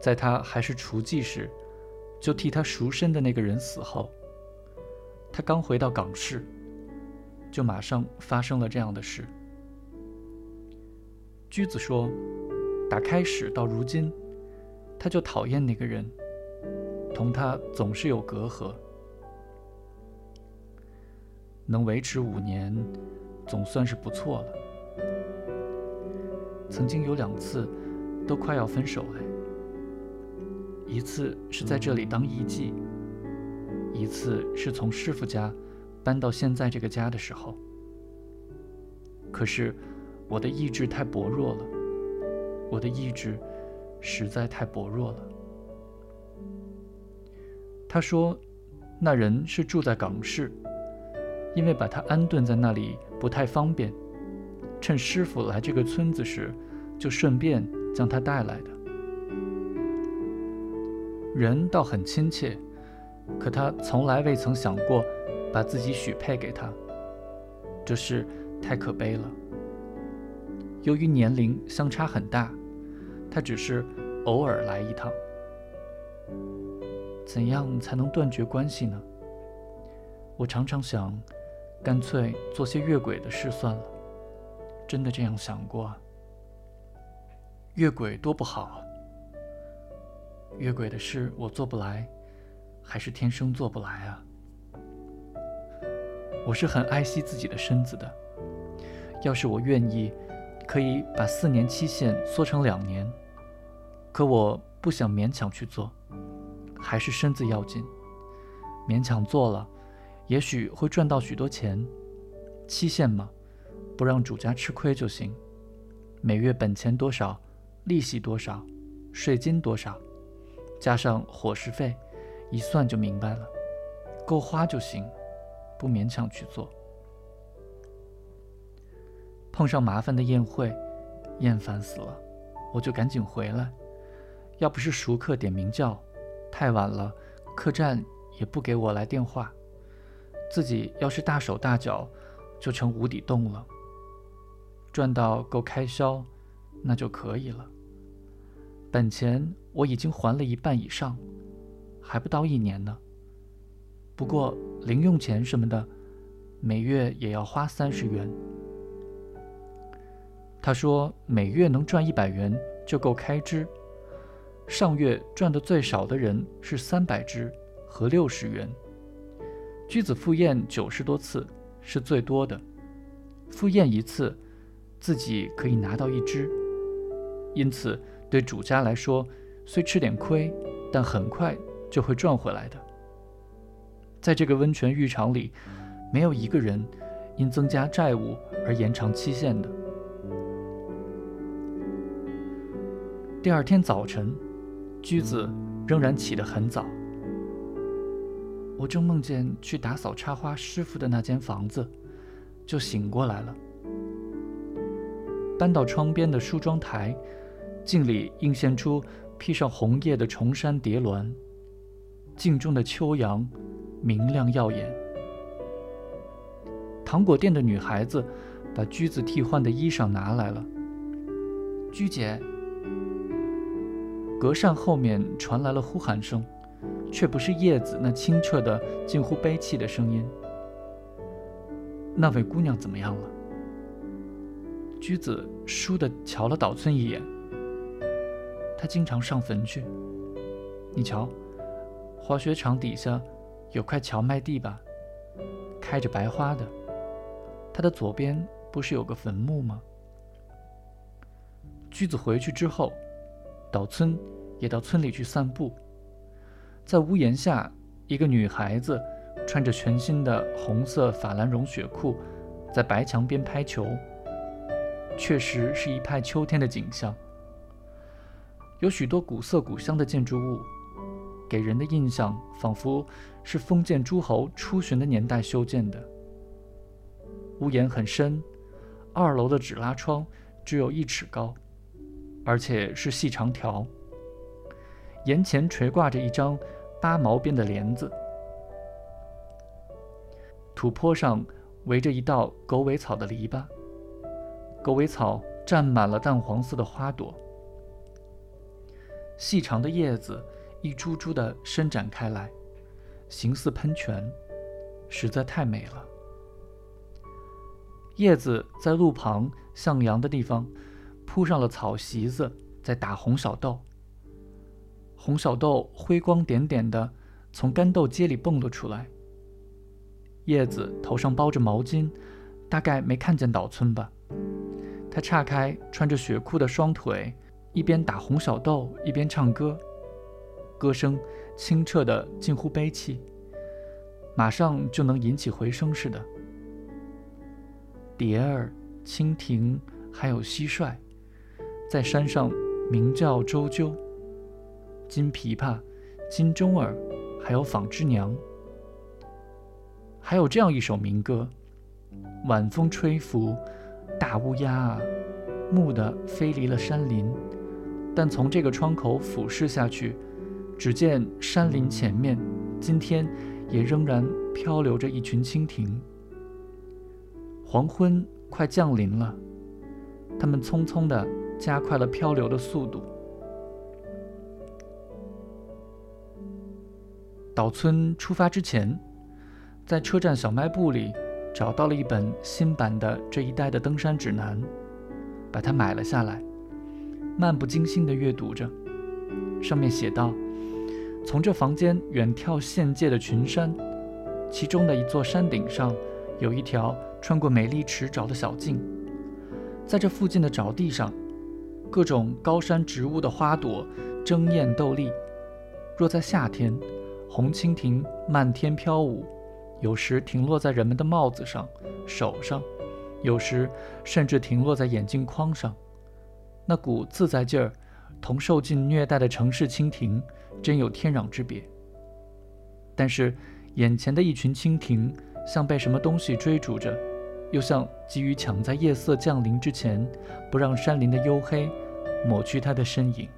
在他还是厨妓时，就替他赎身的那个人死后，他刚回到港市，就马上发生了这样的事。居子说，打开始到如今，他就讨厌那个人，同他总是有隔阂。能维持五年，总算是不错了。曾经有两次，都快要分手了。一次是在这里当艺妓，一次是从师傅家搬到现在这个家的时候。可是我的意志太薄弱了，我的意志实在太薄弱了。他说，那人是住在港市。因为把他安顿在那里不太方便，趁师傅来这个村子时，就顺便将他带来的。人倒很亲切，可他从来未曾想过把自己许配给他，这事太可悲了。由于年龄相差很大，他只是偶尔来一趟。怎样才能断绝关系呢？我常常想。干脆做些越轨的事算了，真的这样想过？越轨多不好啊！越轨的事我做不来，还是天生做不来啊？我是很爱惜自己的身子的，要是我愿意，可以把四年期限缩成两年，可我不想勉强去做，还是身子要紧，勉强做了。也许会赚到许多钱，期限嘛，不让主家吃亏就行。每月本钱多少，利息多少，税金多少，加上伙食费，一算就明白了，够花就行，不勉强去做。碰上麻烦的宴会，厌烦死了，我就赶紧回来。要不是熟客点名叫，太晚了，客栈也不给我来电话。自己要是大手大脚，就成无底洞了。赚到够开销，那就可以了。本钱我已经还了一半以上，还不到一年呢。不过零用钱什么的，每月也要花三十元。他说每月能赚一百元就够开支。上月赚的最少的人是三百只和六十元。居子赴宴九十多次是最多的，赴宴一次，自己可以拿到一只，因此对主家来说，虽吃点亏，但很快就会赚回来的。在这个温泉浴场里，没有一个人因增加债务而延长期限的。第二天早晨，驹子仍然起得很早。我正梦见去打扫插花师傅的那间房子，就醒过来了。搬到窗边的梳妆台，镜里映现出披上红叶的重山叠峦，镜中的秋阳明亮耀眼。糖果店的女孩子把居子替换的衣裳拿来了。居姐，隔扇后面传来了呼喊声。却不是叶子那清澈的、近乎悲泣的声音。那位姑娘怎么样了？居子倏地瞧了岛村一眼。他经常上坟去。你瞧，滑雪场底下有块荞麦地吧？开着白花的。它的左边不是有个坟墓吗？居子回去之后，岛村也到村里去散步。在屋檐下，一个女孩子穿着全新的红色法兰绒雪裤，在白墙边拍球。确实是一派秋天的景象。有许多古色古香的建筑物，给人的印象仿佛是封建诸侯出巡的年代修建的。屋檐很深，二楼的纸拉窗只有一尺高，而且是细长条。檐前垂挂着一张。八毛边的帘子，土坡上围着一道狗尾草的篱笆，狗尾草占满了淡黄色的花朵。细长的叶子一株株地伸展开来，形似喷泉，实在太美了。叶子在路旁向阳的地方铺上了草席子，在打红小豆。红小豆辉光点点的从干豆秸里蹦了出来。叶子头上包着毛巾，大概没看见岛村吧。他岔开穿着雪裤的双腿，一边打红小豆，一边唱歌，歌声清澈的近乎悲戚，马上就能引起回声似的。蝶儿、蜻蜓，还有蟋蟀，在山上鸣叫啁啾。金琵琶、金钟儿，还有纺织娘，还有这样一首民歌：晚风吹拂，大乌鸦啊，蓦地飞离了山林。但从这个窗口俯视下去，只见山林前面，今天也仍然漂流着一群蜻蜓。黄昏快降临了，他们匆匆地加快了漂流的速度。岛村出发之前，在车站小卖部里找到了一本新版的这一带的登山指南，把它买了下来，漫不经心地阅读着。上面写道：“从这房间远眺县界的群山，其中的一座山顶上有一条。”穿过美丽池沼的小径，在这附近的沼地上，各种高山植物的花朵争艳斗丽。若在夏天，红蜻蜓漫天飘舞，有时停落在人们的帽子上、手上，有时甚至停落在眼镜框上。那股自在劲儿，同受尽虐待的城市蜻蜓真有天壤之别。但是，眼前的一群蜻蜓像被什么东西追逐着。又像急于抢在夜色降临之前，不让山林的幽黑抹去它的身影。